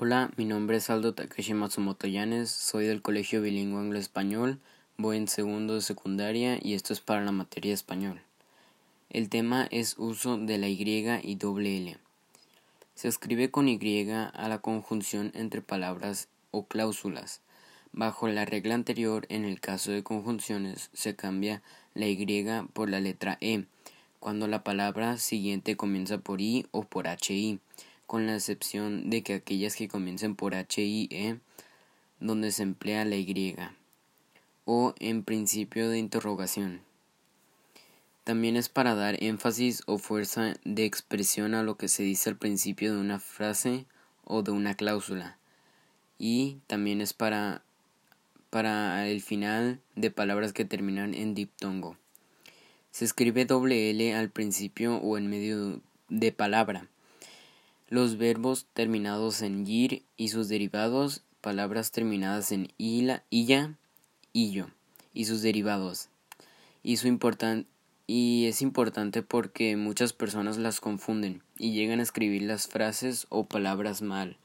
Hola, mi nombre es Aldo Takeshi Matsumoto Yanes, soy del Colegio Bilingüe Anglo-Español, voy en segundo de secundaria y esto es para la materia español. El tema es uso de la Y y doble L. Se escribe con Y a la conjunción entre palabras o cláusulas. Bajo la regla anterior, en el caso de conjunciones, se cambia la Y por la letra E, cuando la palabra siguiente comienza por I o por HI con la excepción de que aquellas que comiencen por HIE, donde se emplea la Y, o en principio de interrogación. También es para dar énfasis o fuerza de expresión a lo que se dice al principio de una frase o de una cláusula. Y también es para, para el final de palabras que terminan en diptongo. Se escribe doble L al principio o en medio de palabra los verbos terminados en yir y sus derivados, palabras terminadas en ila, illa, illo y sus derivados. Y, su y es importante porque muchas personas las confunden y llegan a escribir las frases o palabras mal.